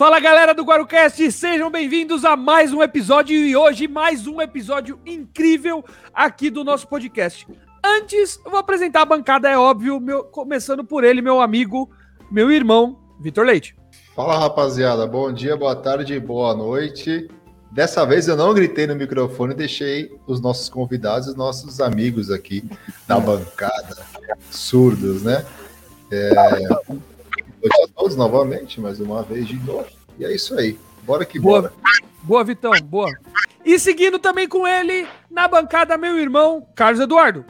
Fala galera do Guarucast, sejam bem-vindos a mais um episódio e hoje mais um episódio incrível aqui do nosso podcast. Antes, eu vou apresentar a bancada, é óbvio, meu, começando por ele, meu amigo, meu irmão, Vitor Leite. Fala rapaziada, bom dia, boa tarde, boa noite. Dessa vez eu não gritei no microfone, deixei os nossos convidados, os nossos amigos aqui da bancada, surdos, né? É, noite a todos novamente, mais uma vez de novo. E é isso aí. Bora que boa. bora. Boa, Vitão, boa. E seguindo também com ele, na bancada, meu irmão, Carlos Eduardo.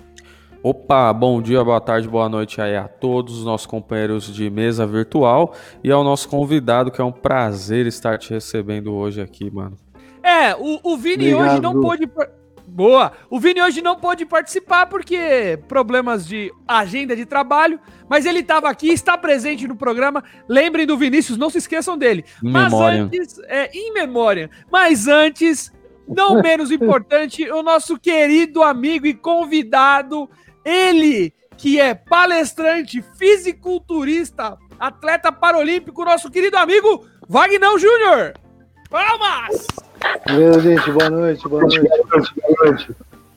Opa, bom dia, boa tarde, boa noite aí a todos os nossos companheiros de mesa virtual e ao nosso convidado, que é um prazer estar te recebendo hoje aqui, mano. É, o, o Vini Obrigado. hoje não pôde. Boa! O Vini hoje não pôde participar porque problemas de agenda de trabalho, mas ele estava aqui, está presente no programa. Lembrem do Vinícius, não se esqueçam dele. In mas memória. antes, é, em memória. Mas antes, não menos importante, o nosso querido amigo e convidado, ele que é palestrante, fisiculturista, atleta paralímpico, nosso querido amigo Wagner Júnior. Palmas! Beleza, gente, boa noite, boa noite. Boa noite.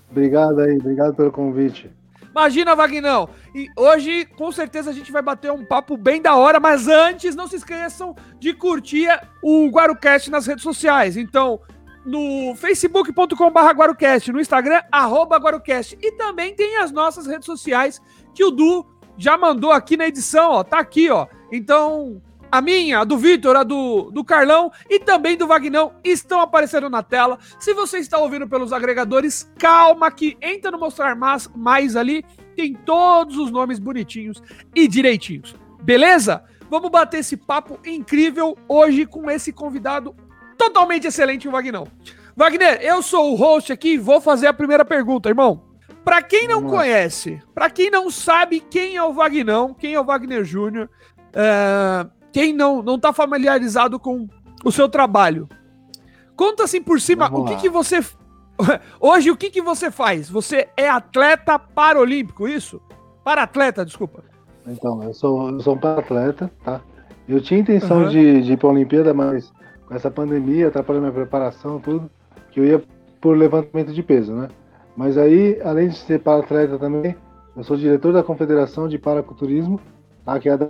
Obrigado aí, obrigado pelo convite. Imagina, Vagnão. E hoje, com certeza, a gente vai bater um papo bem da hora, mas antes, não se esqueçam de curtir o Guarucast nas redes sociais. Então, no facebook.com.br Guarucast, no Instagram, arroba Guarucast. E também tem as nossas redes sociais que o Du já mandou aqui na edição, ó. Tá aqui, ó. Então, a minha, a do Vitor, a do, do Carlão e também do Vagnão estão aparecendo na tela. Se você está ouvindo pelos agregadores, calma que entra no Mostrar Mais, mais ali, tem todos os nomes bonitinhos e direitinhos. Beleza? Vamos bater esse papo incrível hoje com esse convidado totalmente excelente, o Vagnão. Wagner, eu sou o host aqui e vou fazer a primeira pergunta, irmão. Para quem não lá. conhece, para quem não sabe quem é o Vagnão, quem é o Wagner Júnior, é, quem não não tá familiarizado com o seu trabalho, conta assim por cima Vamos o que lá. que você hoje o que que você faz? Você é atleta paralímpico, isso? Para atleta, desculpa. Então, eu sou, eu sou um atleta, tá? Eu tinha intenção Aham. de, de ir pra Olimpíada, mas com essa pandemia atrapalhou minha preparação, tudo, que eu ia por levantamento de peso, né? Mas aí, além de ser para-atleta também, eu sou diretor da Confederação de Paraculturismo, tá? que é a da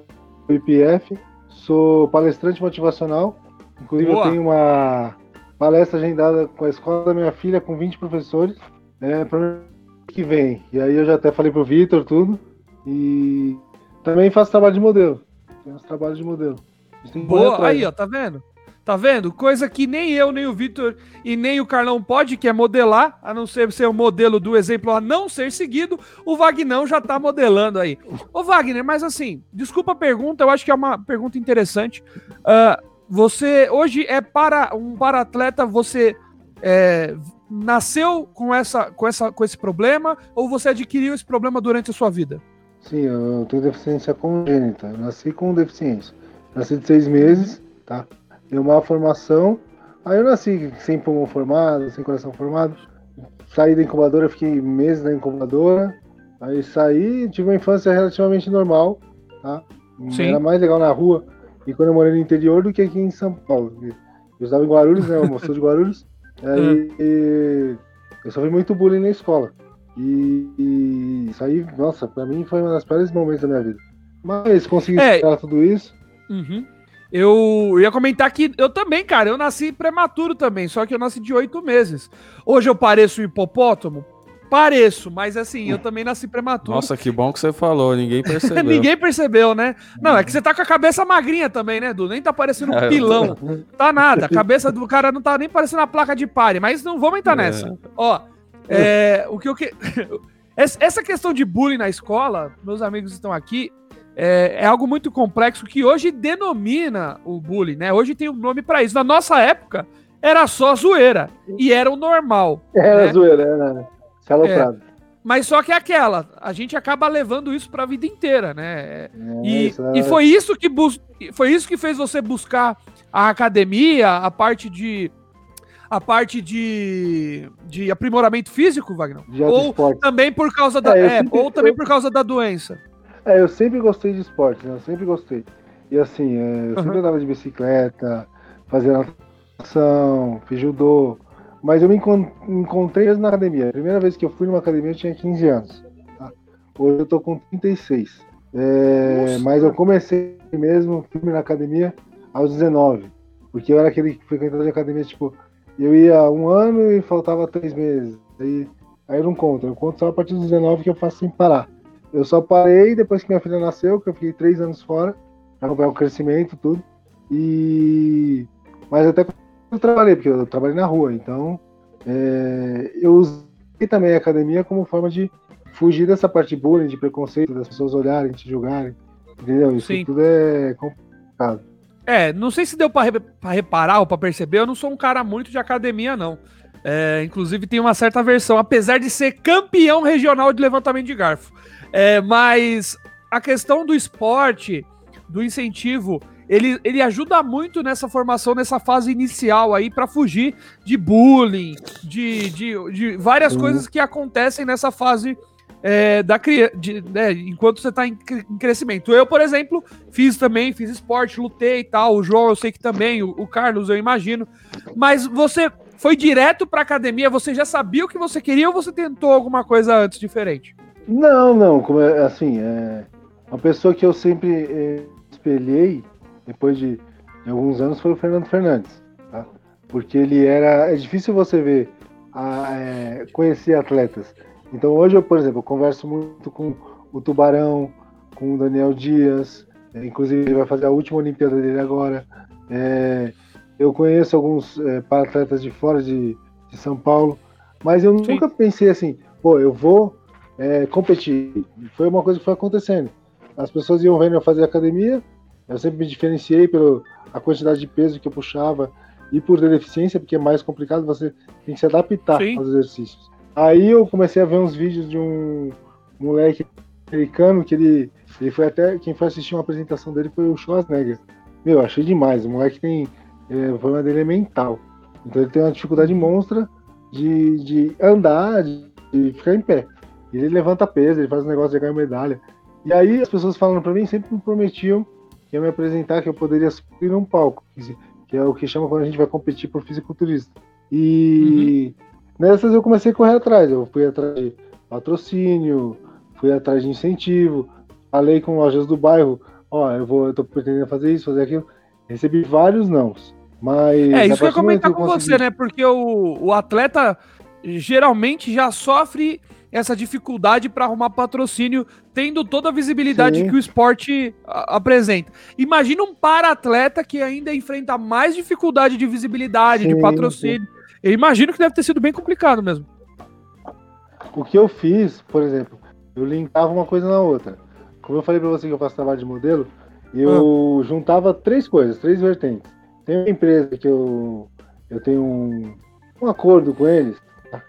IPF, sou palestrante motivacional, inclusive Boa. eu tenho uma palestra agendada com a escola da minha filha, com 20 professores, é, para ano que vem. E aí eu já até falei pro Vitor tudo, e também faço trabalho de modelo. Tenho uns trabalhos de modelo. Boa, aí, né? ó, tá vendo? Tá vendo? Coisa que nem eu, nem o Vitor e nem o Carlão pode, que é modelar, a não ser ser o modelo do exemplo a não ser seguido, o Vagnão já tá modelando aí. Ô Wagner, mas assim, desculpa a pergunta, eu acho que é uma pergunta interessante. Ah, você hoje é para um para-atleta, você é, nasceu com, essa, com, essa, com esse problema ou você adquiriu esse problema durante a sua vida? Sim, eu tenho deficiência congênita. Eu nasci com deficiência. Nasci de seis meses, tá? Deu uma formação. Aí eu nasci sem pulmão formado, sem coração formado. Saí da incubadora, fiquei meses na incubadora. Aí saí, tive uma infância relativamente normal, tá? Sim. Era mais legal na rua e quando eu morei no interior do que aqui em São Paulo. Eu estava em Guarulhos, né? Eu sou de Guarulhos. Aí eu sofri muito bullying na escola. E, e isso aí, nossa, pra mim foi um dos piores momentos da minha vida. Mas consegui É. superar tudo isso. Uhum. Eu ia comentar que eu também, cara, eu nasci prematuro também, só que eu nasci de oito meses. Hoje eu pareço um hipopótamo? Pareço, mas assim, eu também nasci prematuro. Nossa, que bom que você falou, ninguém percebeu. Ninguém percebeu, né? Não, é que você tá com a cabeça magrinha também, né, Du? Nem tá parecendo um É, pilão. Tá nada. A cabeça do cara não tá nem parecendo a placa de pare, mas não vamos entrar É. nessa. Ó, é, o que eu que. Essa questão de bullying na escola, meus amigos estão aqui, é, é algo muito complexo que hoje denomina o bullying, né? Hoje tem um nome pra isso. Na nossa época, era só zoeira. E era o normal. Era né? zoeira, era saloprado. Mas só que é aquela, a gente acaba levando isso pra vida inteira, né? É, E, isso era- e foi isso que bus- foi isso que fez você buscar a academia, a parte de a parte de, de aprimoramento físico, Wagner? Ou também por causa da É, é, sempre- ou também eu- por causa da doença. É, eu sempre gostei de esporte, né? Eu sempre gostei. E assim, é, eu sempre Aham. andava de bicicleta, fazia natação, fiz judô, mas eu me encontrei na academia. A primeira vez que eu fui numa academia eu tinha 15 anos. Tá? Hoje eu tô com 36. É, mas eu comecei mesmo firme na academia aos 19. Porque eu era aquele frequentador de academia, tipo, eu ia um ano e faltava três meses. Aí, aí eu não conto. Eu conto só a partir dos 19 que eu faço sem parar. Eu só parei depois que minha filha nasceu, que eu fiquei três anos fora, para acompanhar o crescimento tudo. E. Mas até eu trabalhei, porque eu trabalhei na rua, então é, eu usei também a academia como forma de fugir dessa parte de bullying, de preconceito, das pessoas olharem, te julgarem. Entendeu? Isso Sim. tudo é complicado. É, não sei se deu para reparar ou para perceber, eu não sou um cara muito de academia, não. É, inclusive tem uma certa versão, apesar de ser campeão regional de levantamento de garfo. É, mas a questão do esporte, do incentivo, ele, ele ajuda muito nessa formação, nessa fase inicial aí, para fugir de bullying, de, de, de várias uhum. coisas que acontecem nessa fase é, da criança, né, enquanto você está em, em, crescimento. Eu, por exemplo, fiz também, fiz esporte, lutei e tal. O João, eu sei que também, o, o Carlos, eu imagino. Mas você foi direto para academia? Você já sabia o que você queria ou você tentou alguma coisa antes diferente? Não, não. Como é, assim, é uma pessoa que eu sempre é, espelhei depois de, de, alguns anos foi o Fernando Fernandes, tá? Porque ele era. É difícil você ver, a, é, conhecer atletas. Então hoje eu, por exemplo, eu converso muito com o Tubarão, com o Daniel Dias, é, inclusive ele vai fazer a última Olimpíada dele agora. É, eu conheço alguns é, atletas de fora de, de, São Paulo, mas eu Sim. nunca pensei assim, pô, eu vou é, competir. Foi uma coisa que foi acontecendo. As pessoas iam vendo eu fazer academia, eu sempre me diferenciei pela quantidade de peso que eu puxava e por deficiência, porque é mais complicado, você tem que se adaptar Sim. aos exercícios. Aí eu comecei a ver uns vídeos de um moleque americano que ele, ele foi até. Quem foi assistir uma apresentação dele foi o Schwarzenegger. Meu, achei demais. O moleque tem. É, o problema dele é mental. Então ele tem uma dificuldade monstra de, de andar, de, de ficar em pé. Ele levanta peso, ele faz um negócio de ganhar medalha. E aí as pessoas falando para mim sempre me prometiam que ia me apresentar, que eu poderia subir num palco, que é o que chama quando a gente vai competir por fisiculturista. E uhum. nessas eu comecei a correr atrás, eu fui atrás de patrocínio, fui atrás de incentivo, falei com lojas do bairro, ó, eu vou, eu tô pretendendo fazer isso, fazer aquilo. Recebi vários nãos. Mas. É, isso que eu ia comentar com consegui... você, né? Porque o, o atleta geralmente já sofre essa dificuldade para arrumar patrocínio, tendo toda a visibilidade Sim. que o esporte apresenta. Imagina um para-atleta que ainda enfrenta mais dificuldade de visibilidade, Sim. de patrocínio. Eu imagino que deve ter sido bem complicado mesmo. O que eu fiz, por exemplo, eu linkava uma coisa na outra. Como eu falei para você que eu faço trabalho de modelo, eu ah. juntava três coisas, três vertentes. Tem uma empresa que eu, eu tenho um, um acordo com eles,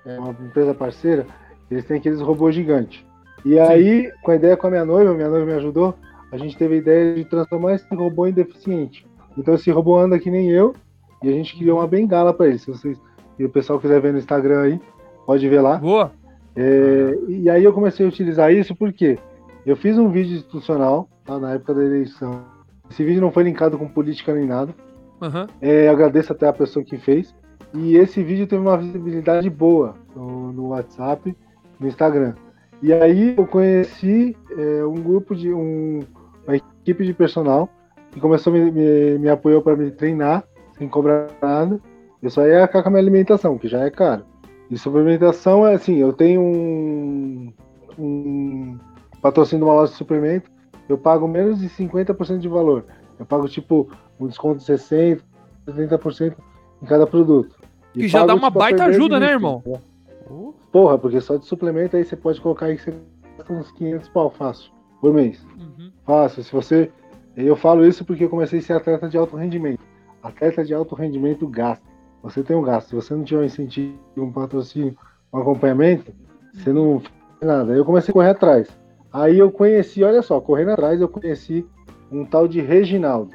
é uma empresa parceira, eles têm aqueles robôs gigantes. E aí, com a ideia com a minha noiva, minha noiva me ajudou, a gente teve a ideia de transformar esse robô em deficiente. Então esse robô anda que nem eu, e a gente criou uma bengala para ele. Se vocês e o pessoal quiser ver no Instagram aí, pode ver lá. Boa. É, e aí eu comecei a utilizar isso porque eu fiz um vídeo institucional tá, na época da eleição. Esse vídeo não foi linkado com política nem nada. Uhum. É, agradeço até a pessoa que fez. E esse vídeo teve uma visibilidade boa no, no WhatsApp no Instagram. E aí eu conheci é, um grupo de um, uma equipe de personal que começou a me, me, me apoiou para me treinar sem cobrar nada. Eu só ia com a minha alimentação, que já é caro. E suplementação é assim, eu tenho um, um patrocínio de uma loja de suplemento, eu pago menos de 50% de valor. Eu pago tipo um desconto de 60%, 70% em cada produto. E que já pago, dá uma tipo, baita ajuda, né, irmão? Né? Porra, porque só de suplemento aí você pode colocar aí você gasta uns 500 pau fácil por mês. Uhum. Fácil. Se você. Eu falo isso porque eu comecei a ser atleta de alto rendimento. Atleta de alto rendimento gasta. Você tem um gasto. Se você não tiver um incentivo, um patrocínio, um acompanhamento, você não faz nada. Aí eu comecei a correr atrás. Aí eu conheci, olha só, correndo atrás, eu conheci um tal de Reginaldo.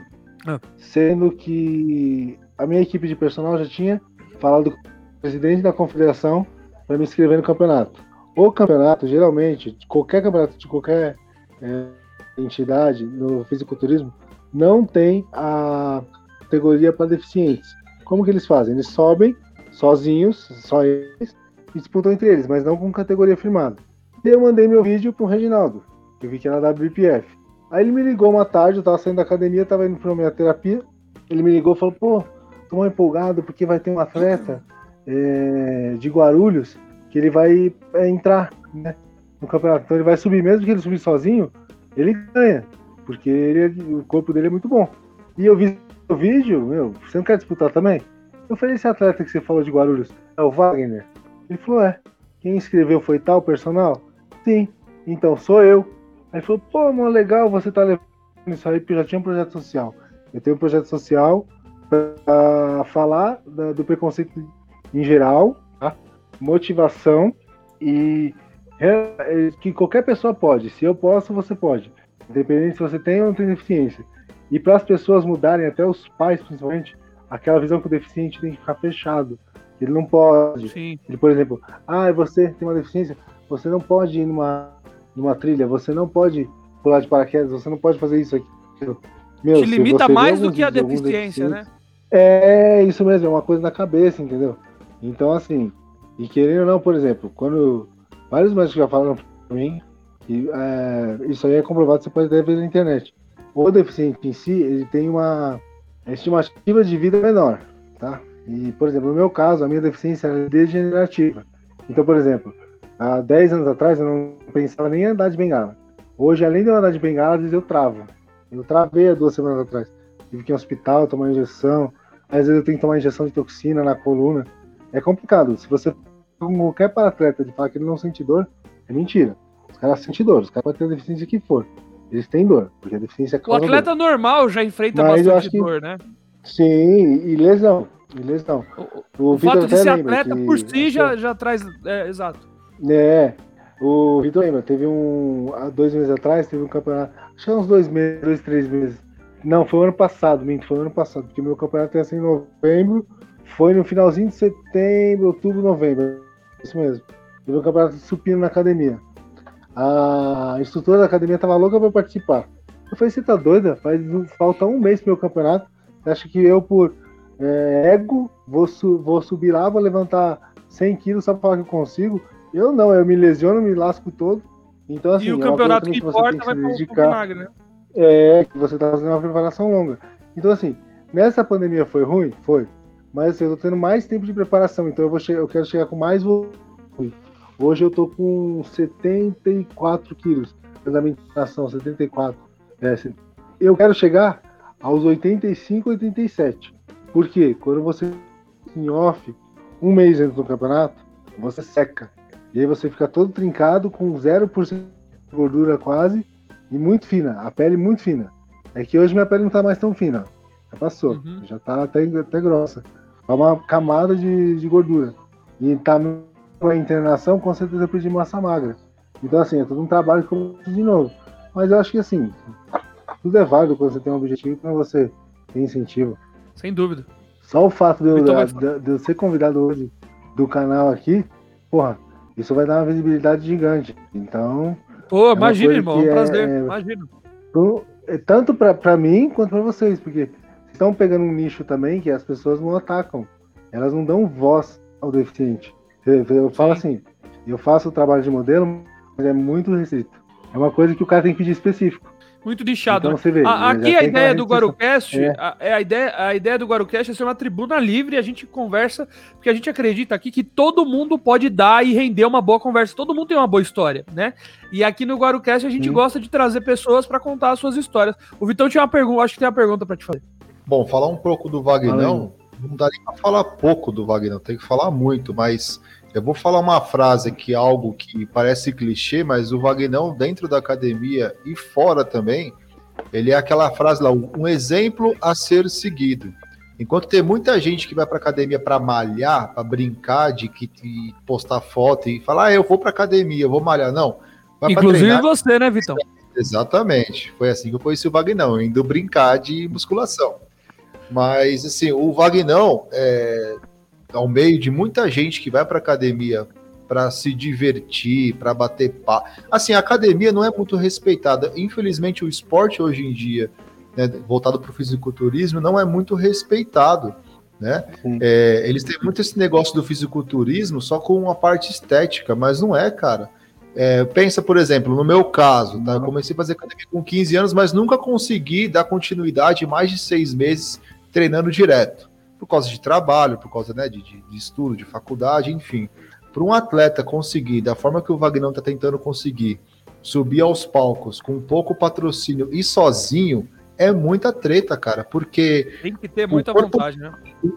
Ah. Sendo que a minha equipe de personal já tinha falado com o presidente da confederação para me inscrever no campeonato. O campeonato, geralmente, qualquer campeonato de qualquer é, entidade no fisiculturismo, não tem a, categoria para deficientes. Como que eles fazem? Eles sobem sozinhos, só eles, e disputam entre eles, mas não com categoria firmada. E eu mandei meu vídeo pro Reginaldo, que eu vi que era da WPF. Aí ele me ligou uma tarde, eu tava saindo da academia, tava indo pra minha terapia. Ele me ligou e falou, pô, tô empolgado porque vai ter um atleta é, de Guarulhos que ele vai é, entrar né, no campeonato. Então ele vai subir, mesmo que ele subir sozinho, ele ganha, porque ele, o corpo dele é muito bom. E eu vi o vídeo, meu, você não quer disputar também? Eu falei, esse atleta que você falou de Guarulhos é o Wagner? Ele falou, é. Quem escreveu foi tal personal? Sim. Então sou eu. Aí ele falou, pô, mano, legal você tá levando isso aí, porque já tinha um projeto social. Eu tenho um projeto social para falar da, do preconceito em geral, tá? motivação e é, que qualquer pessoa pode. Se eu posso, você pode. Independente se você tem ou não tem deficiência. E para as pessoas mudarem, até os pais principalmente, aquela visão que o deficiente tem que ficar fechado. Ele não pode. Sim. Ele, por exemplo, ah, você tem uma deficiência, você não pode ir numa, numa trilha, você não pode pular de paraquedas, você não pode fazer isso aqui. Meu, Te limita mais do que a deficiência, né? É isso mesmo, é uma coisa na cabeça, entendeu? Então, assim, e querendo ou não, por exemplo, quando vários médicos já falaram pra mim que é, isso aí é comprovado, você pode até ver na internet. O deficiente em si, ele tem uma estimativa de vida menor, tá? E, por exemplo, no meu caso, a minha deficiência é degenerativa. Então, por exemplo, há 10 anos atrás eu não pensava nem em andar de bengala. Hoje, além de eu andar de bengala, às vezes eu travo. Eu travei há duas semanas atrás. Tive que ir ao hospital, tomar injeção. Às vezes eu tenho que tomar injeção de toxina na coluna. É complicado. Se você qualquer paratleta de falar que ele não sente dor, é mentira. Os caras sentem dor. Os caras podem ter a deficiência que for. Eles têm dor, porque a deficiência é O atleta dor. normal já enfrenta Mas bastante dor, né? Sim, e lesão. E lesão. O, o, o fato de ser atleta por si já, já traz. É, exato. É. O Vitor lembra, teve um. Há dois meses atrás, teve um campeonato. Acho que uns dois meses, dois, três meses. Não, foi o ano passado, minto, foi o ano passado, porque meu campeonato ia ser em novembro. Foi no finalzinho de setembro, outubro, novembro. Isso mesmo. Um campeonato de supino na academia. A instrutora da academia tava louca pra participar. Eu falei, você tá doida? Faz, falta um mês pro meu campeonato. Você acha que eu, por é, ego, vou, su vou subir lá, vou levantar 100 quilos só pra falar que eu consigo? Eu não, eu me lesiono, me lasco todo. Então, assim, e o é campeonato que, que importa vai pro vinagre, né? É, que você tá fazendo uma preparação longa. Então, assim, nessa pandemia foi ruim? Foi. Mas assim, eu tô tendo mais tempo de preparação, então eu, vou eu quero chegar com mais volume. Hoje eu tô com 74 quilos da meditação, 74. É, eu quero chegar aos 85, 87. Por quê? Quando você em off, um mês dentro do campeonato, você seca. E aí você fica todo trincado, com 0% de gordura quase, e muito fina, a pele muito fina. É que hoje minha pele não tá mais tão fina. Já passou, uhum. já tá até, até grossa. É uma camada de, de gordura. E tá com a internação, com certeza eu perdi massa magra. Então, assim, é todo um trabalho que eu de novo. Mas eu acho que, assim, tudo é válido quando você tem um objetivo quando você tem incentivo. Sem dúvida. Só o fato de eu, de, de eu ser convidado hoje do canal aqui, porra, isso vai dar uma visibilidade gigante. Então. Pô, é imagina, irmão, é um prazer, é, imagino. É tanto pra, pra mim quanto pra vocês, porque estão pegando um nicho também que as pessoas não atacam. Elas não dão voz ao deficiente. Eu falo assim, eu faço o trabalho de modelo, mas é muito restrito. É uma coisa que o cara tem que pedir específico. Muito nichado. Então, vê, a, aqui a ideia do Guarucast, é. A, é a, ideia, a ideia do Guarucast é ser uma tribuna livre, a gente conversa, porque a gente acredita aqui que todo mundo pode dar e render uma boa conversa. Todo mundo tem uma boa história, né? E aqui no Guarucast a gente gosta de trazer pessoas para contar as suas histórias. O Vitão tinha uma pergunta, acho que tem uma pergunta para te fazer. Bom, falar um pouco do Vagnão, não dá nem para falar pouco do Vagnão, tem que falar muito, mas eu vou falar uma frase que é algo que parece clichê, mas o Vagnão dentro da academia e fora também, ele é aquela frase lá, um exemplo a ser seguido. Enquanto tem muita gente que vai para academia para malhar, para brincar, de que de postar foto e falar, ah, eu vou para academia, eu vou malhar, não. Inclusive você, né, Vitão? Exatamente. Foi assim que eu conheci o Vagnão, indo brincar de musculação. Mas, assim, o Vagnão, é, ao meio de muita gente que vai para academia para se divertir, para bater pá. Assim, a academia não é muito respeitada. Infelizmente, o esporte hoje em dia, né, voltado para o fisiculturismo, não é muito respeitado. Né? É, eles têm muito esse negócio do fisiculturismo só com uma parte estética, mas não é, cara. É, pensa, por exemplo, no meu caso, tá? eu comecei a fazer academia com 15 anos, mas nunca consegui dar continuidade mais de seis meses treinando direto, por causa de trabalho, por causa né, de, de, estudo, de faculdade, enfim. Para um atleta conseguir, da forma que o Wagner está tentando conseguir, subir aos palcos com pouco patrocínio e sozinho, é muita treta, cara, porque. Tem que ter muita corpo... vontade, né?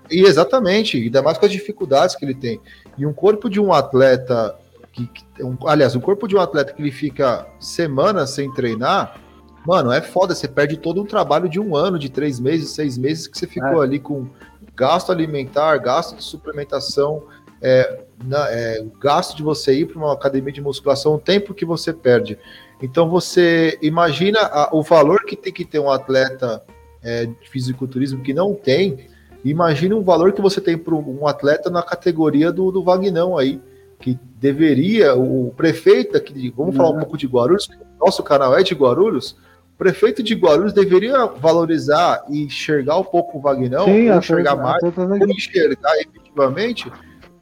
E exatamente, ainda mais com as dificuldades que ele tem. E um corpo de um atleta. Que, que um, aliás, um corpo de um atleta que ele fica semanas sem treinar, mano, é foda. Você perde todo um trabalho de um ano, de três meses, seis meses que você ficou é. ali com gasto alimentar, gasto de suplementação, é, na, é, o gasto de você ir para uma academia de musculação, o tempo que você perde. Então você imagina a, o valor que tem que ter um atleta é, de fisiculturismo que não tem. Imagina o valor que você tem para um atleta na categoria do, do Vagnão aí, que deveria, o prefeito aqui, vamos falar um uhum. pouco de Guarulhos, nosso canal é de Guarulhos, prefeito de Guarulhos deveria valorizar e enxergar um pouco o Vagnão, Sim, enxergar mais, enxergar efetivamente,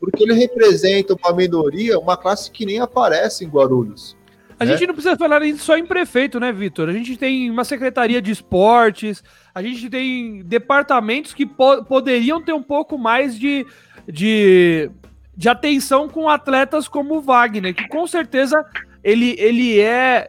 porque ele representa uma minoria, uma classe que nem aparece em Guarulhos. A né? gente não precisa falar só em prefeito, né, Vitor? A gente tem uma secretaria de esportes, a gente tem departamentos que po poderiam ter um pouco mais de, de, de atenção com atletas como o Wagner, que com certeza ele, ele é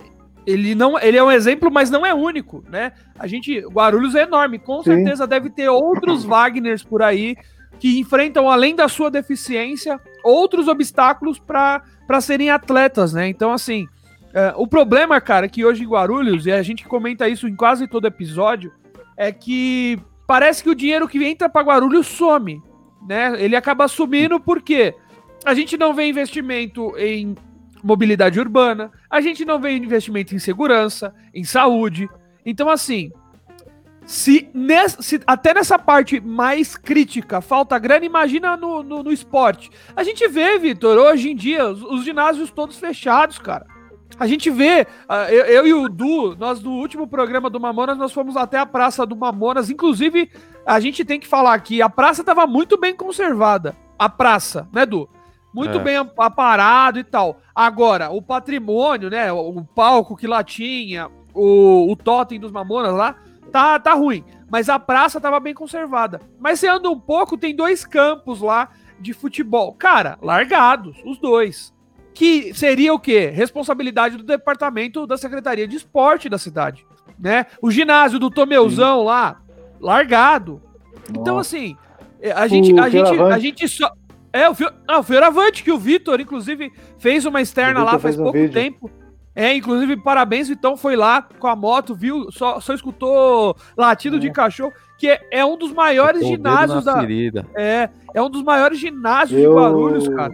ele não ele é um exemplo, mas não é único, né? A gente Guarulhos é enorme, com Sim. certeza deve ter outros Wagners por aí que enfrentam além da sua deficiência outros obstáculos para serem atletas, né? Então assim, é, o problema, cara, é que hoje em Guarulhos, e a gente comenta isso em quase todo episódio, é que parece que o dinheiro que entra para Guarulhos some, né? Ele acaba sumindo porque a gente não vê investimento em mobilidade urbana, a gente não vê investimento em segurança, em saúde. Então, assim, se, se, até nessa parte mais crítica falta grana, imagina no, no, no esporte. A gente vê, Vitor, hoje em dia, os, os, ginásios todos fechados, cara. A gente vê, eu, eu, e o Du, nós no último programa do Mamonas, nós fomos até a Praça do Mamonas. Inclusive, a gente tem que falar aqui, a praça estava muito bem conservada. A praça, né, Du? Muito é. bem aparado e tal. Agora, o patrimônio, né? O, palco que lá tinha, o, o totem dos Mamonas lá, tá, tá ruim. Mas a praça estava bem conservada. Mas você anda um pouco, tem dois campos lá de futebol. Cara, largados, os dois que seria o quê? Responsabilidade do departamento da Secretaria de Esporte da cidade, né? O ginásio do Tomeuzão Sim. lá, largado. Então, Nossa. Então, assim, é, a gente, a gente, a gente só. É, o, ah, o Fioravante, que o Vitor, inclusive, fez uma externa lá faz um pouco vídeo. tempo. É, inclusive, parabéns, Vitão foi lá com a moto, viu? Só, só escutou latido é. de cachorro, que é, é um dos maiores ginásios da. Ferida. É, é um dos maiores ginásios Eu... de Guarulhos, cara.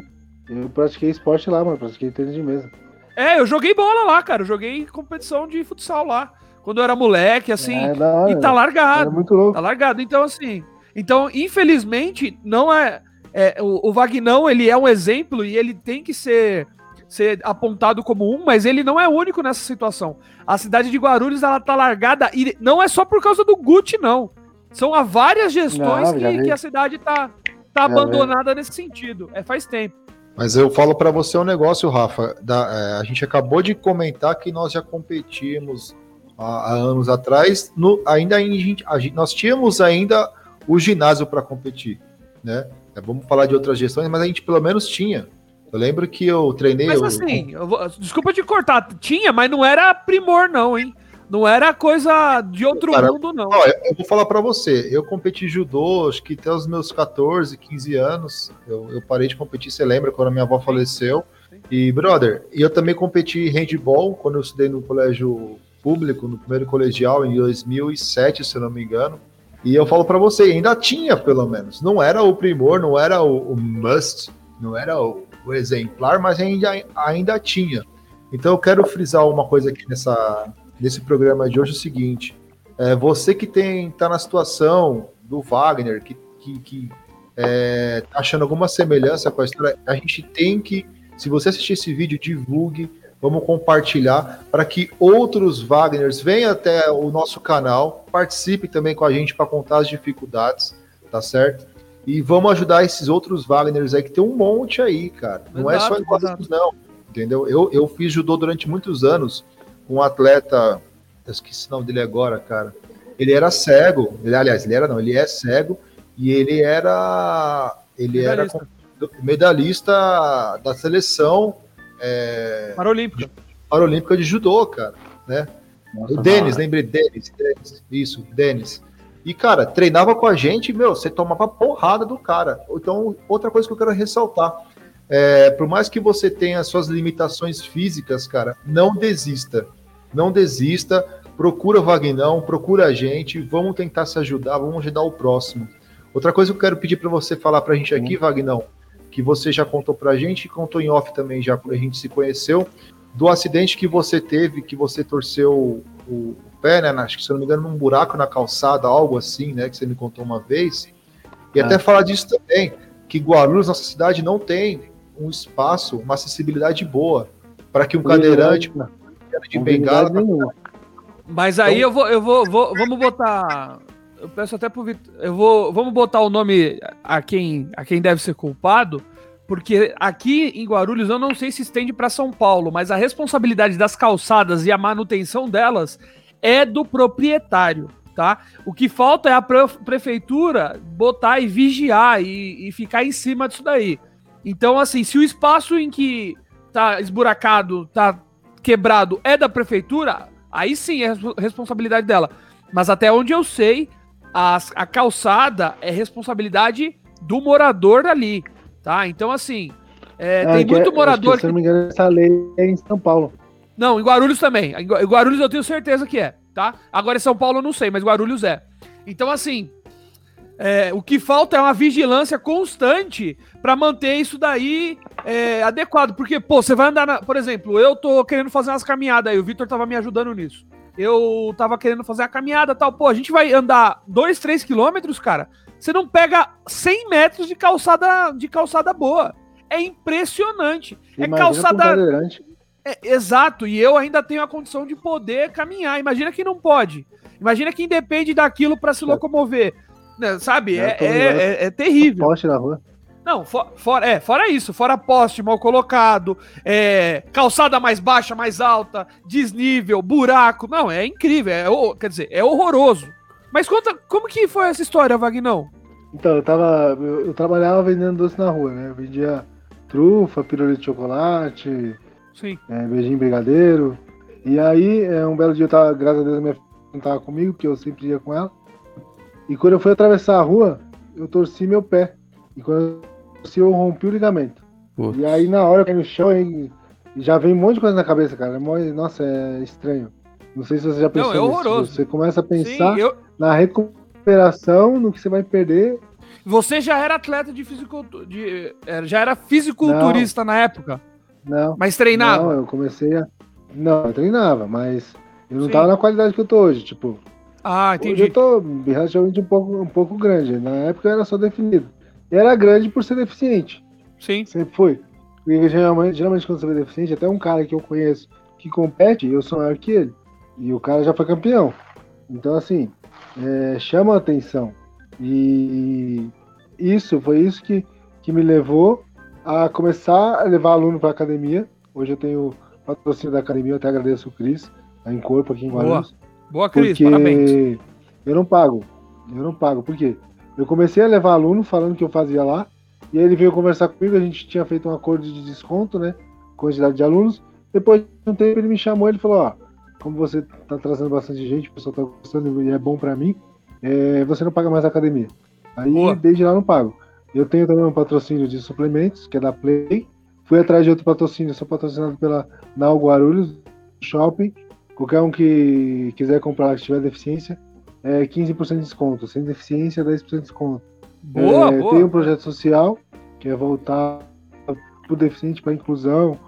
Eu pratiquei esporte lá, mano. Pratiquei tênis de mesa. É, eu joguei bola lá, cara. Eu joguei competição de futsal lá. Quando eu era moleque, assim. É, hora, e tá largado. muito louco. Tá largado. Então, assim. Então, infelizmente, não é. É o, o Vagnão, ele é um exemplo e ele tem que ser ser apontado como um, mas ele não é único nessa situação. A cidade de Guarulhos ela tá largada e não é só por causa do Gucci, não. São há várias gestões não, que, que, a cidade tá, tá abandonada nesse sentido. É faz tempo. Mas eu falo para você um negócio, Rafa. Da, é, a gente acabou de comentar que nós já competimos há, há anos atrás. No, ainda a gente, a gente, nós tínhamos ainda o ginásio para competir, né? É, vamos falar de outras gestões, mas a gente pelo menos tinha. Eu lembro que eu treinei. Mas assim, eu, vou, desculpa te cortar, tinha, mas não era primor, não, hein? Não era coisa de outro Cara, mundo, não. Ó, eu vou falar para você. Eu competi judô, acho que até os meus 14, 15 anos. Eu, eu parei de competir, você lembra, quando a minha avó faleceu. E, brother, eu também competi handball quando eu estudei no colégio público, no primeiro colegial, em 2007, se eu não me engano. E eu falo para você, ainda tinha, pelo menos. Não era o primor, não era o, o must, não era o, o exemplar, mas ainda, ainda tinha. Então eu quero frisar uma coisa aqui nessa, nesse programa de hoje é o seguinte: é, você que tem tá na situação do Wagner, que, que, que é, tá achando alguma semelhança com a história, a gente tem que, se você assistir esse vídeo, divulgue, vamos compartilhar para que outros Wagners venham até o nosso canal, participem também com a gente para contar as dificuldades, tá certo? E vamos ajudar esses outros Wagners aí, que tem um monte aí, cara. Não exato, é só igualismos, não. Entendeu? Eu, eu fiz judô durante muitos anos com um atleta, eu esqueci o nome dele agora, cara. Ele era cego, ele, aliás, ele era não, ele é cego, e ele era. Ele medalhista. era medalhista da seleção é, Paralímpica. Paralímpica de judô, cara, né? Nossa, o Denis, lembrei, Denis, Denis, isso, Denis. E, cara, treinava com a gente, meu, você tomava porrada do cara. Então, outra coisa que eu quero ressaltar, é, por mais que você tenha suas limitações físicas, cara, não desista. Não desista, procura Vagnão, procura a gente, vamos tentar se ajudar, vamos ajudar o próximo. Outra coisa que eu quero pedir para você falar para a gente aqui, Vagnão, que você já contou para a gente, e contou em off também já quando a gente se conheceu, do acidente que você teve, que você torceu o, o pé, né? Acho que se não me engano, num buraco na calçada, algo assim, né? Que você me contou uma vez. E é. até falar disso também, que Guarulhos, nossa cidade, não tem um espaço, uma acessibilidade boa para que um cadeirante de bengala. Mas aí então, eu vou, eu vou, vou, vamos botar eu peço até pro Vitor. Eu vou. Vamos botar o nome a quem, a quem deve ser culpado. Porque aqui em Guarulhos eu não sei se estende para São Paulo, mas a responsabilidade das calçadas e a manutenção delas é do proprietário, tá? O que falta é a prefeitura botar e vigiar e, e ficar em cima disso daí. Então, assim, se o espaço em que tá esburacado, tá quebrado é da prefeitura, aí sim é responsabilidade dela. Mas até onde eu sei, a, a calçada é responsabilidade do morador ali, tá? Então, assim, é, é, tem muito é, morador. Que, se não me engano, essa lei é em São Paulo. Não, em Guarulhos também. Em Guarulhos eu tenho certeza que é, tá? Agora em São Paulo eu não sei, mas Guarulhos é. Então, assim, é, o que falta é uma vigilância constante para manter isso daí é, adequado. Porque, pô, você vai andar, na, por exemplo, eu tô querendo fazer umas caminhadas aí, o Vitor tava me ajudando nisso eu tava querendo fazer a caminhada tal. Pô, a gente vai andar 2, 3 quilômetros, cara. Você não pega 100 metros de calçada, de calçada boa. É impressionante. É Imagina é calçada. É, exato, e eu ainda tenho a condição de poder caminhar. Imagina quem não pode. Imagina quem depende daquilo para se locomover. Né, sabe? É, é, é, é terrível. Poste na rua. Não, for, for, é, fora isso, fora poste mal colocado, é, calçada mais baixa, mais alta, desnível, buraco. Não, é incrível. É, quer dizer, é horroroso. Mas conta, como que foi essa história, Vagnão? Então, eu tava. Eu, eu, trabalhava vendendo doce na rua, né? Eu vendia trufa, pirulito de chocolate, Sim. É, beijinho brigadeiro. E aí, é, um belo dia eu tava, graças a Deus, minha filha não tava comigo, porque eu sempre ia com ela. E quando eu fui atravessar a rua, eu torci meu pé. E quando se eu rompi o ligamento. Putz. E aí na hora eu caí no chão e já vem um monte de coisa na cabeça, cara. É nossa, é estranho. Não sei se você já pensou Não, é horroroso. Nisso. Você começa a pensar Sim, eu... na recuperação, no que você vai perder. Você já era atleta de fisicultura, de... É, já era fisiculturista não. na época? Não. Mas treinava? Não, eu comecei a... Não, eu treinava, mas eu não Sim. tava na qualidade que eu tô hoje, tipo... Ah, entendi. Hoje eu tô relativamente um pouco, um pouco grande. Na época eu era só definido era grande por ser deficiente. Sim. Sempre foi. Porque geralmente, geralmente quando você é deficiente, até um cara que eu conheço que compete, eu sou maior que ele. E o cara já foi campeão. Então, assim, é, chama a atenção. E isso, foi isso que, que me levou a começar a levar aluno para academia. Hoje eu tenho patrocínio da academia, eu até agradeço o Cris, tá em corpo aqui em Guarulhos. Boa, Boa Cris, parabéns. Eu não pago. Eu não pago. Por quê? Eu comecei a levar aluno falando que eu fazia lá. E aí ele veio conversar comigo, a gente tinha feito um acordo de desconto, né? Quantidade de alunos. Depois de um tempo ele me chamou ele falou, ó, como você tá trazendo bastante gente, o pessoal tá gostando e é bom para mim, é, você não paga mais a academia. Aí Boa. desde lá não pago. Eu tenho também um patrocínio de suplementos, que é da Play. Fui atrás de outro patrocínio, sou patrocinado pela Nau Guarulhos Shopping. Qualquer um que quiser comprar que tiver deficiência, é 15% de desconto. Sem deficiência, 10% de desconto. Boa, é, boa. Tem um projeto social que é voltar para o deficiente, para inclusão,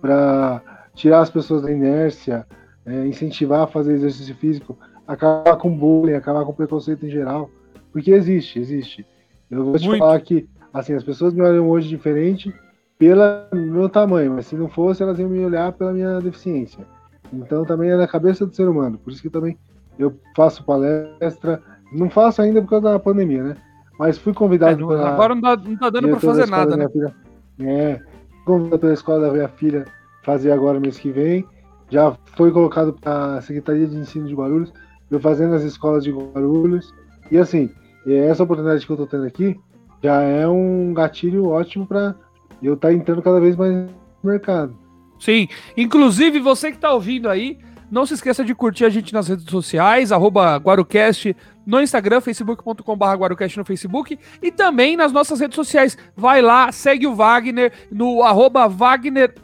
para tirar as pessoas da inércia, é, incentivar a fazer exercício físico, acabar com bullying, acabar com preconceito em geral. Porque existe, existe. Eu vou te Muito. falar que assim, as pessoas me olham hoje diferente pelo meu tamanho, mas se não fosse, elas iam me olhar pela minha deficiência. Então também é na cabeça do ser humano. Por isso que também eu faço palestra. Não faço ainda por causa da pandemia, né? Mas fui convidado. É, agora não, dá, não tá dando para fazer nada, né? Filha, é, convidado pela escola da minha filha fazer agora mês que vem. Já foi colocado para a Secretaria de Ensino de Guarulhos, eu fazendo as escolas de Guarulhos. E assim, essa oportunidade que eu estou tendo aqui já é um gatilho ótimo para eu estar tá entrando cada vez mais no mercado. Sim, inclusive você que está ouvindo aí, não se esqueça de curtir a gente nas redes sociais, Guarucast no Instagram, facebook.com.br Guarucast no Facebook e também nas nossas redes sociais. Vai lá, segue o Wagner no arroba Wagner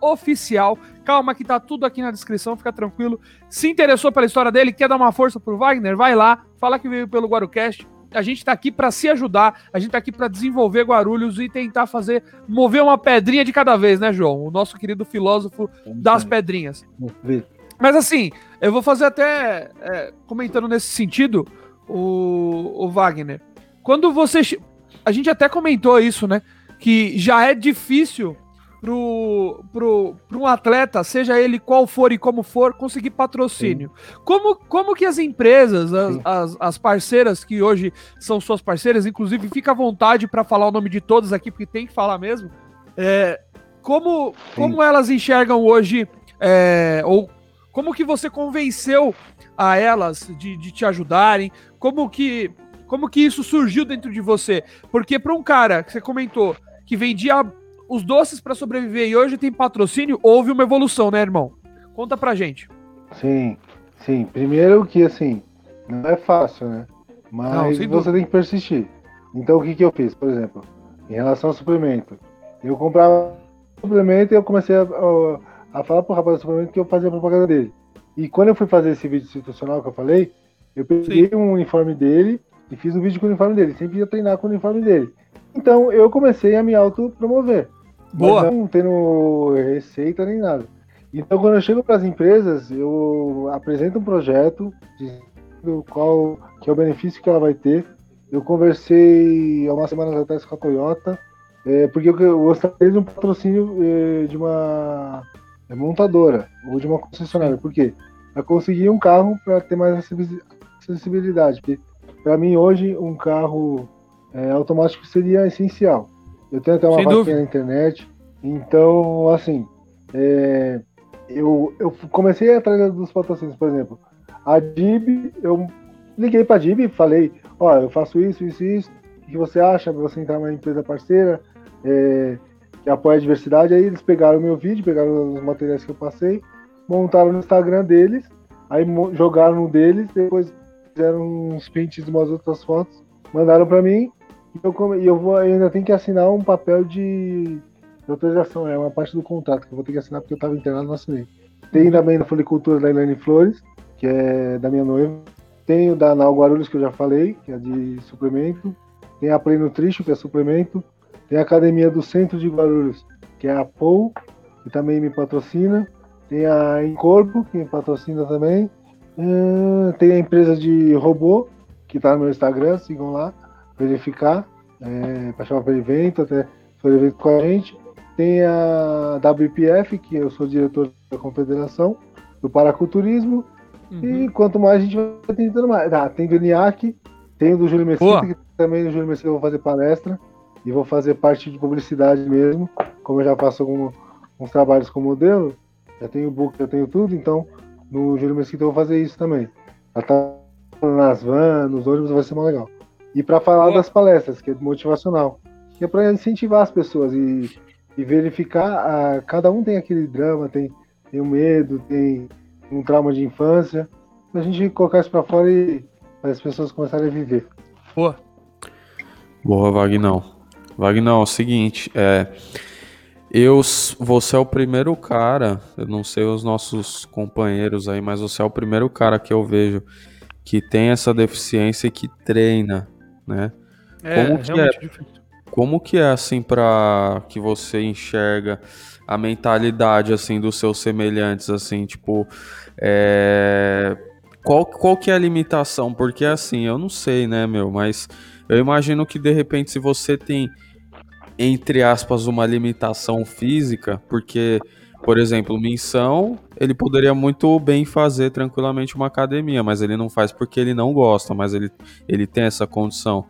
oficial. Calma que tá tudo aqui na descrição, fica tranquilo. Se interessou pela história dele, quer dar uma força pro Wagner, vai lá, fala que veio pelo Guarucast a gente está aqui para se ajudar, a gente está aqui para desenvolver Guarulhos e tentar fazer, mover uma pedrinha de cada vez, né, João? O nosso querido filósofo das pedrinhas. Mas assim, eu vou fazer até é, comentando nesse sentido, o, o Wagner. Quando você. A gente até comentou isso, né? Que já é difícil pro, pro, pro um atleta, seja ele qual for e como for, conseguir patrocínio. Como, como que as empresas, as, as, as, parceiras que hoje são suas parceiras, inclusive fica à vontade para falar o nome de todas aqui, porque tem que falar mesmo, é, como, como elas enxergam hoje, é, ou como que você convenceu a elas de, de te ajudarem, como que, como que isso surgiu dentro de você? Porque para um cara que você comentou que vendia os doces para sobreviver e hoje tem patrocínio, houve uma evolução, né, irmão? Conta pra gente. Sim, sim. Primeiro que assim, não é fácil, né? Mas não, você tem que persistir. Então o que, que eu fiz, por exemplo, em relação ao suplemento? Eu comprava suplemento e eu comecei a, a, a falar pro rapaz do suplemento que eu fazia propaganda dele. E quando eu fui fazer esse vídeo institucional que eu falei, eu peguei Sim. um uniforme dele e fiz um vídeo com o uniforme dele. Sempre ia treinar com o uniforme dele. Então eu comecei a me autopromover. Boa. não tendo receita nem nada. Então, quando eu chego para as empresas, eu apresento um projeto dizendo qual que é o benefício que ela vai ter. Eu conversei há umas semanas atrás com a Toyota, é, porque eu gostaria de um patrocínio é, de uma montadora ou de uma concessionária. Por quê? Para conseguir um carro para ter mais acessibilidade. Para mim, hoje, um carro é, automático seria essencial. Eu tenho até uma vaquinha na internet. Então, assim, é, eu, eu comecei atrás dos patrocínios, por exemplo. A DIB, eu liguei para a DIB e falei: Ó, eu faço isso, isso, isso. O que você acha você entrar numa empresa parceira é, que apoia a diversidade? Aí eles pegaram meu vídeo, pegaram os materiais que eu passei, montaram no Instagram deles, aí jogaram no deles, depois fizeram uns prints de umas outras fotos, mandaram para mim e eu, eu, vou, eu ainda tenho que assinar um papel de, de autorização, é uma parte do contrato que eu vou ter que assinar porque eu estava internado no assinei. Tem também da Folicultura da Ilane Flores, que é da minha noiva. Tem o da Anal Guarulhos, que eu já falei, que é de suplemento. Tem a Play Nutrition, que é suplemento. Tem a Academia do Centro de Guarulhos, que é a POU, que também me patrocina. Tem a Encorpo, que me patrocina também. Uh, tem a empresa de robô, que está no meu Instagram, sigam lá verificar, é, para chamar para evento, até foi evento com a gente. Tem a WPF, que eu sou diretor da confederação, do paraculturismo. Uhum. E quanto mais a gente vai tentando mais. Ah, tem do ENIAC, tem do Júlio Mesquita, que também do Júlio Mesquita eu vou fazer palestra. E vou fazer parte de publicidade mesmo. Como eu já faço alguns uns trabalhos com modelo, já tenho book, já tenho tudo, então no Júlio Mesquita eu vou fazer isso também. Já tá nas vans, nos ônibus vai ser mais legal. E para falar das palestras, que é motivacional. Que é para incentivar as pessoas e, e verificar. A, cada um tem aquele drama, tem, tem um medo, tem um trauma de infância. A gente colocar isso para fora e as pessoas começarem a viver. Boa. Boa, Vagnão. Vagnão, é o seguinte, é, eu, você é o primeiro cara, eu não sei os nossos companheiros aí, mas você é o primeiro cara que eu vejo que tem essa deficiência e que treina né? É, como que é, difícil. Como que é assim para que você enxerga a mentalidade assim dos seus semelhantes assim, tipo, é... qual, qual que é a limitação? Porque assim, eu não sei, né, meu, mas eu imagino que de repente se você tem entre aspas, uma limitação física, porque, por exemplo, Minção, ele poderia muito bem fazer tranquilamente uma academia, mas ele não faz porque ele não gosta, mas ele, ele tem essa condição.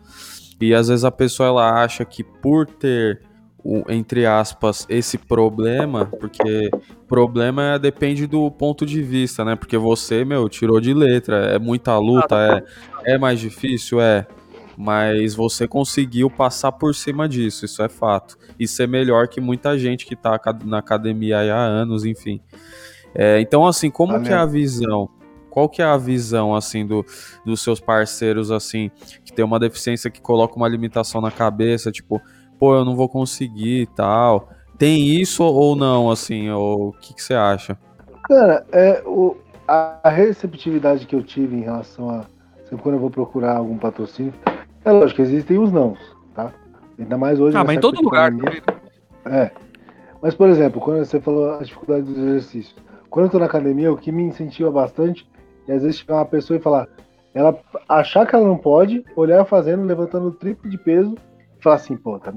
E às vezes a pessoa ela acha que por ter o, entre aspas, esse problema, porque problema depende do ponto de vista, né? Porque você, meu, tirou de letra, é muita luta, é, é mais difícil, é. Mas você conseguiu passar por cima disso, isso é fato. E ser melhor que muita gente que tá na academia há anos, enfim. É, então, assim, como Amém. que é a visão? Qual que é a visão, assim, do, dos seus parceiros, assim, que tem uma deficiência que coloca uma limitação na cabeça, tipo, pô, eu não vou conseguir e tal. Tem isso ou não, assim, ou o que, que você acha? Cara, é, o, a receptividade que eu tive em relação a quando eu vou procurar algum patrocínio, é lógico que existem os não, tá? Ainda mais hoje. Ah, mas em todo lugar. É. Mas, por exemplo, quando você falou a dificuldade dos exercícios, quando eu tô na academia, o que me incentiva bastante é às vezes chegar uma pessoa e falar, ela achar que ela não pode, olhar fazendo, levantando o triplo de peso falar assim, pô, tá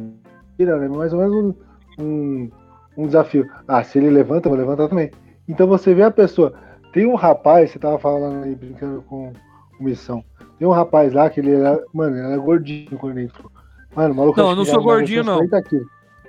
tirando, é mais ou menos um, um, um, desafio. Ah, se ele levanta, eu vou levantar também. Então você vê a pessoa. Tem um rapaz, você tava falando aí, brincando com, com missão. Tem um rapaz lá que ele era, mano, ele era gordinho quando ele entrou. Mano, maluco. Não, eu não sou gordinho, não.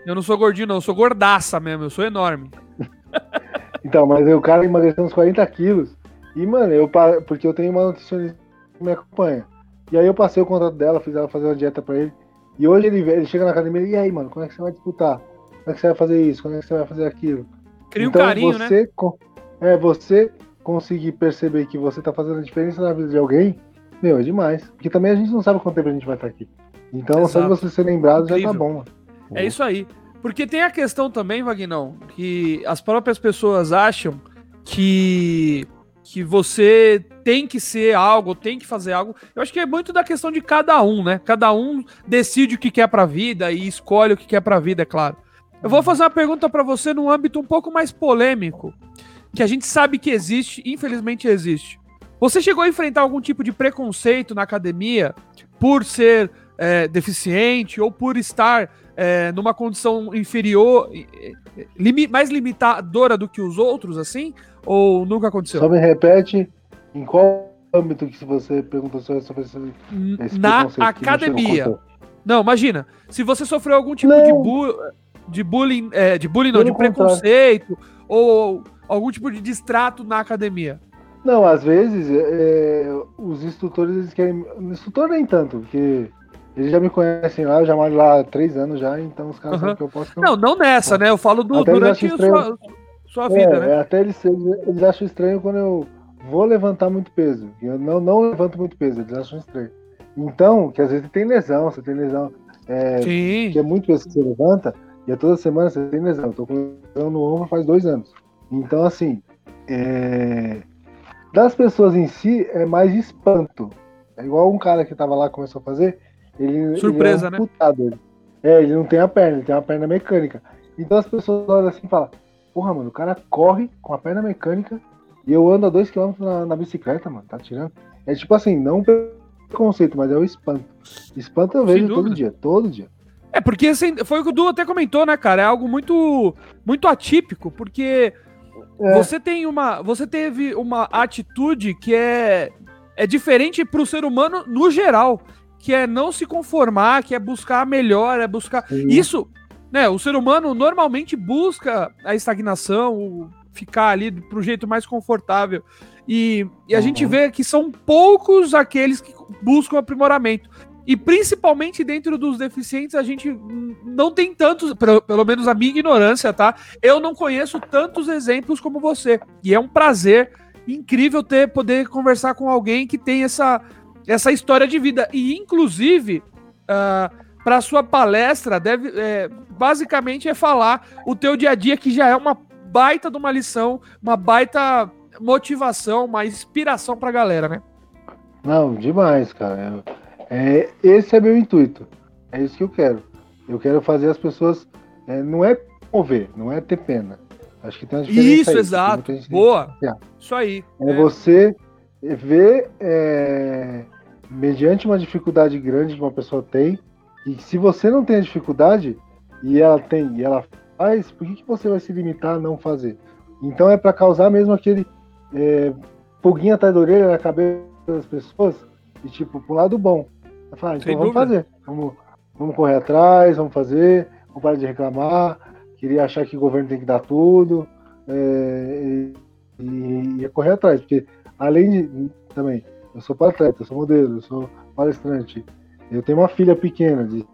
Eu não sou gordinho, não. Eu sou gordaça mesmo. Eu sou enorme. então, mas o cara emagreceu uns 40 quilos. E, mano, eu porque eu tenho uma nutricionista que me acompanha. E aí eu passei o contato dela, fiz ela fazer uma dieta pra ele. E hoje ele, ele chega na academia e aí, mano, como é que você vai disputar? Como é que você vai fazer isso? Como é que você vai fazer aquilo? Cria então, um carinho, você, né? É, você conseguir perceber que você tá fazendo a diferença na vida de alguém, meu, é demais. Porque também a gente não sabe quanto tempo a gente vai estar aqui. Então, Exato. só de você ser lembrado Incrível. já tá bom. Mano. É isso aí. Porque tem a questão também, Vagnão, que as próprias pessoas acham que que você tem que ser algo, tem que fazer algo. Eu acho que é muito da questão de cada um, né? Cada um decide o que quer pra vida e escolhe o que quer pra vida, é claro. Eu vou fazer uma pergunta para você num âmbito um pouco mais polêmico, que a gente sabe que existe, infelizmente existe. Você chegou a enfrentar algum tipo de preconceito na academia por ser é, deficiente ou por estar é, numa condição inferior, limi mais limitadora do que os outros, assim? Ou nunca aconteceu? Só me repete em qual âmbito que você perguntou sobre esse, esse Na academia. Não, imagina, se você sofreu algum tipo de, bu de bullying, é, de bullying não, de preconceito, ou algum tipo de distrato na academia. Não, às vezes é, os instrutores eles querem. Instrutor nem tanto, porque eles já me conhecem lá, eu já moro lá há três anos já, então os caras uhum. sabem que eu posso. Não, não nessa, né? Eu falo do, durante a sua, sua vida, é, né? Até eles, eles acham estranho quando eu vou levantar muito peso. Eu não, não levanto muito peso, eles acham estranho. Então, que às vezes tem lesão, você tem lesão. É, Sim. Que é muito peso que você levanta, e é toda semana você tem lesão. Eu tô com lesão no ombro faz dois anos. Então, assim, é... das pessoas em si é mais espanto. É igual um cara que tava lá começou a fazer, ele, Surpresa, ele é né? É, ele não tem a perna, ele tem uma perna mecânica. Então as pessoas olham assim e falam, porra, mano, o cara corre com a perna mecânica e eu ando a 2km na, na, bicicleta, mano, tá tirando. É tipo assim, não preconceito, mas é o espanto. Espanto eu vejo todo dia, todo dia. É, porque assim, foi o que o Du até comentou, né, cara? É algo muito, muito atípico, porque é. você tem uma. Você teve uma atitude que é, é diferente pro ser humano no geral que é não se conformar, que é buscar melhor, é buscar. Sim. Isso, né? O ser humano normalmente busca a estagnação, ficar ali pro jeito mais confortável. E, e a uhum. gente vê que são poucos aqueles que buscam aprimoramento. E principalmente dentro dos deficientes, a gente não tem tantos, pelo, menos a minha ignorância, tá? Eu não conheço tantos exemplos como você. E é um prazer incrível ter poder conversar com alguém que tem essa essa história de vida. E, inclusive, uh, ah, para sua palestra, deve, é, basicamente é falar o teu dia a dia, que já é uma baita de uma lição, uma baita motivação, uma inspiração para a galera, né? Não, demais, cara. É, esse é meu intuito. É isso que eu quero. Eu quero fazer as pessoas. É, não é mover, não é ter pena. Acho que tem uma diferença. Isso, aí, exato. Boa. Isso aí. É, é, você ver é, mediante uma dificuldade grande que uma pessoa tem, e se você não tem a dificuldade, e ela tem, e ela faz, por que, que você vai se limitar a não fazer? Então é para causar mesmo aquele é, atrás da orelha na cabeça das pessoas e tipo, pro lado bom. Falar, ah, então Sem vamos dúvida. fazer. Vamos, vamos correr atrás, vamos fazer, vamos parar de reclamar, queria achar que o governo tem que dar tudo. É, e, e, correr atrás, porque além de também, eu sou atleta, eu sou modelo, eu sou palestrante, eu tenho uma filha pequena de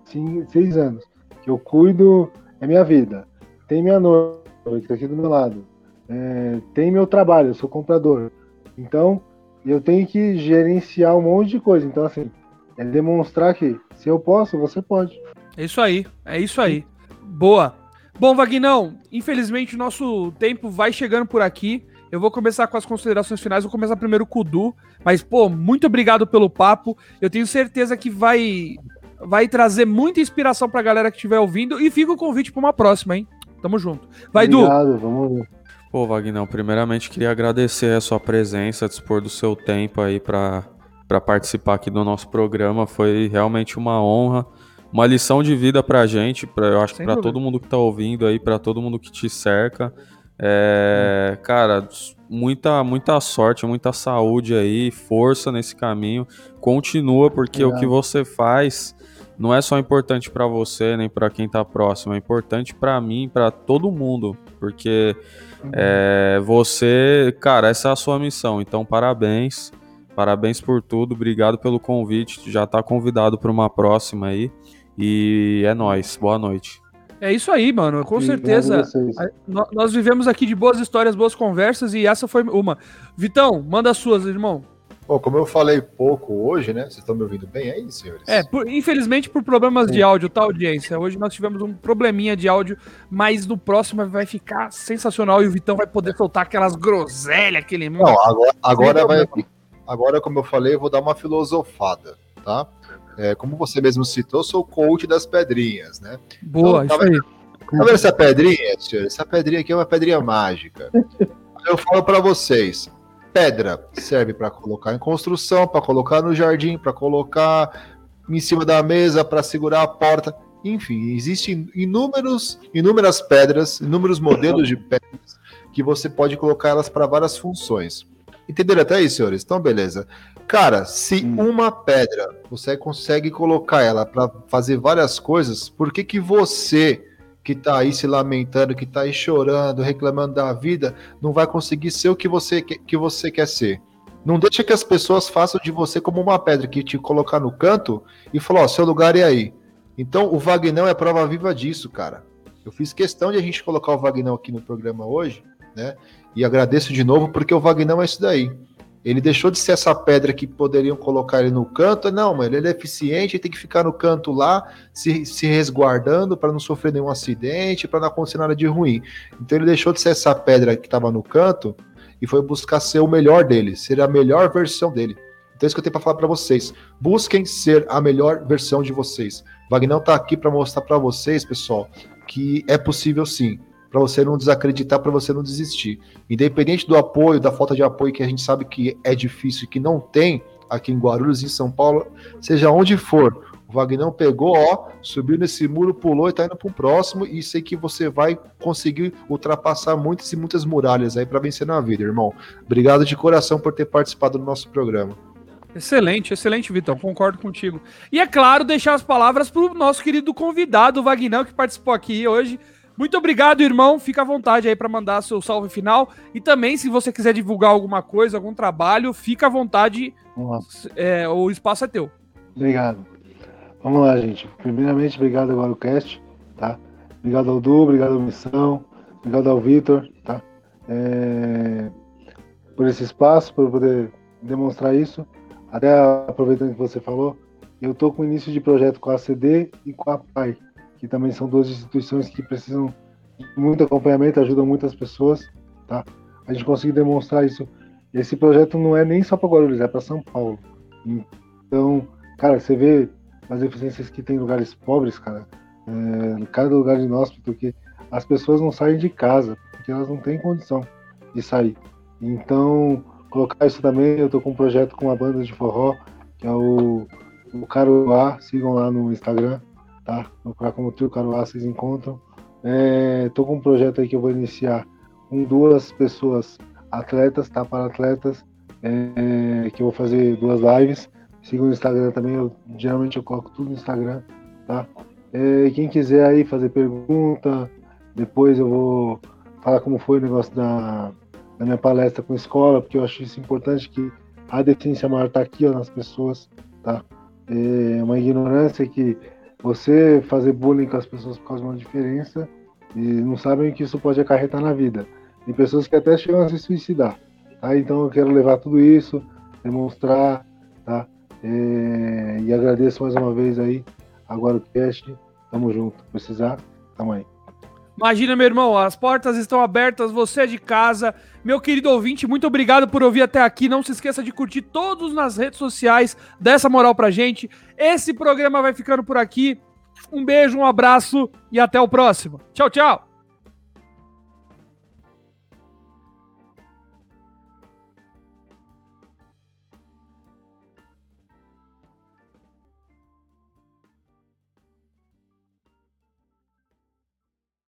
6 anos, que eu cuido, é minha vida. Tem minha noiva que está aqui do meu lado. É, tem meu trabalho, eu sou comprador. Então, eu tenho que gerenciar um monte de coisa. Então, assim, é demonstrar que se eu posso, você pode. É isso aí, é isso aí. Boa. Bom, Vagnão, infelizmente o nosso tempo vai chegando por aqui. Eu vou começar com as considerações finais, vou começar primeiro com o Du. Mas, pô, muito obrigado pelo papo. Eu tenho certeza que vai vai trazer muita inspiração pra galera que estiver ouvindo. E fica o convite pra uma próxima, hein? Tamo junto. Vai, obrigado, Du. Vamos ver. Pô, Vagnão, primeiramente queria agradecer a sua presença, dispor do seu tempo aí para participar aqui do nosso programa. Foi realmente uma honra, uma lição de vida pra gente, pra, eu acho que pra todo mundo que tá ouvindo aí, pra todo mundo que te cerca. É, cara, muita, muita sorte, muita saúde aí, força nesse caminho. Continua, porque o que você faz não é só importante para você, nem para quem tá próximo, é importante para mim, para todo mundo, porque uhum. é, você, cara, essa é a sua missão. Então, parabéns, parabéns por tudo, obrigado pelo convite. Já tá convidado para uma próxima aí. E é nós. Boa noite. É isso aí, mano. Com certeza. Nós vivemos aqui de boas histórias, boas conversas e essa foi uma. Vitão, manda as suas, irmão. Bom, como eu falei pouco hoje, né? Vocês estão me ouvindo bem aí, senhores? É, por, infelizmente por problemas Sim. de áudio, tá, audiência? Hoje nós tivemos um probleminha de áudio, mas no próximo vai ficar sensacional e o Vitão vai poder soltar aquelas groselhas, aquele. Não, agora, agora vai. Agora, como eu falei, eu vou dar uma filosofada, tá? É, como você mesmo citou, sou coach das pedrinhas, né? Boa, então, tá isso aí. Tá vendo essa pedrinha, senhor? Essa pedrinha aqui é uma pedrinha mágica. Eu falo para vocês, pedra serve para colocar em construção, para colocar no jardim, para colocar em cima da mesa, para segurar a porta. Enfim, existem inúmeros, inúmeras pedras, inúmeros modelos de pedras que você pode colocar elas para várias funções. Entenderam até aí, senhores? Então, beleza. Cara, se hum. uma pedra você consegue colocar ela para fazer várias coisas, por que que você que tá aí se lamentando, que tá aí chorando, reclamando da vida, não vai conseguir ser o que você, que você quer ser? Não deixa que as pessoas façam de você como uma pedra que te colocar no canto e falar, ó, seu lugar é aí. Então, o Vagnão é prova viva disso, cara. Eu fiz questão de a gente colocar o Vagnão aqui no programa hoje, né? E agradeço de novo porque o Vagnão é isso daí. Ele deixou de ser essa pedra que poderiam colocar ele no canto. Não, mano, ele é eficiente, ele tem que ficar no canto lá, se, se resguardando para não sofrer nenhum acidente, para não acontecer nada de ruim. Então ele deixou de ser essa pedra que estava no canto e foi buscar ser o melhor dele, ser a melhor versão dele. Então é isso que eu tenho para falar para vocês. Busquem ser a melhor versão de vocês. Vagnão está aqui para mostrar para vocês, pessoal, que é possível sim para você não desacreditar, para você não desistir. Independente do apoio, da falta de apoio que a gente sabe que é difícil e que não tem aqui em Guarulhos, em São Paulo, seja onde for, o Vagnão pegou, ó, subiu nesse muro, pulou e tá indo para o próximo e sei que você vai conseguir ultrapassar muitas e muitas muralhas aí para vencer na vida, irmão. Obrigado de coração por ter participado do nosso programa. Excelente, excelente, Vitão. Concordo contigo. E é claro, deixar as palavras para o nosso querido convidado, o Vagnão, que participou aqui hoje. Muito obrigado, irmão. Fica à vontade aí para mandar seu salve final. E também, se você quiser divulgar alguma coisa, algum trabalho, fica à vontade. É, o espaço é teu. Obrigado. Vamos lá, gente. Primeiramente, obrigado agora ao cast, tá? Obrigado ao Du, obrigado à Missão, obrigado ao Vitor, tá? É... Por esse espaço, por poder demonstrar isso. Até aproveitando que você falou, eu tô com o início de projeto com a CD e com a PAI que também são duas instituições que precisam de muito acompanhamento, ajudam muitas pessoas, tá? A gente conseguir demonstrar isso. Esse projeto não é nem só para Guarulhos, é para São Paulo. Então, cara, você vê as deficiências que tem em lugares pobres, cara, é, cada lugar de inóspito, porque as pessoas não saem de casa, porque elas não têm condição de sair. Então, colocar isso também, eu tô com um projeto com uma banda de forró, que é o, o Caruá, sigam lá no Instagram, tá? Procurar como Trio Caruá, vocês encontram. É, tô com um projeto aí que eu vou iniciar com duas pessoas atletas, tá? Para atletas, é, que eu vou fazer duas lives. Siga no Instagram também, eu, geralmente eu coloco tudo no Instagram, tá? É, quem quiser aí fazer pergunta, depois eu vou falar como foi o negócio da, da minha palestra com a escola, porque eu acho isso importante que a deficiência maior tá aqui ó, nas pessoas, tá? É uma ignorância que você fazer bullying com as pessoas por causa de uma diferença e não sabem que isso pode acarretar na vida. Tem pessoas que até chegam a se suicidar. Tá? Então eu quero levar tudo isso, demonstrar, tá? É, e agradeço mais uma vez aí agora o cast. Tamo junto. Precisar, tamo aí. Imagina, meu irmão, as portas estão abertas, você é de casa. Meu querido ouvinte, muito obrigado por ouvir até aqui. Não se esqueça de curtir todos nas redes sociais, dessa moral pra gente. Esse programa vai ficando por aqui. Um beijo, um abraço e até o próximo. Tchau, tchau.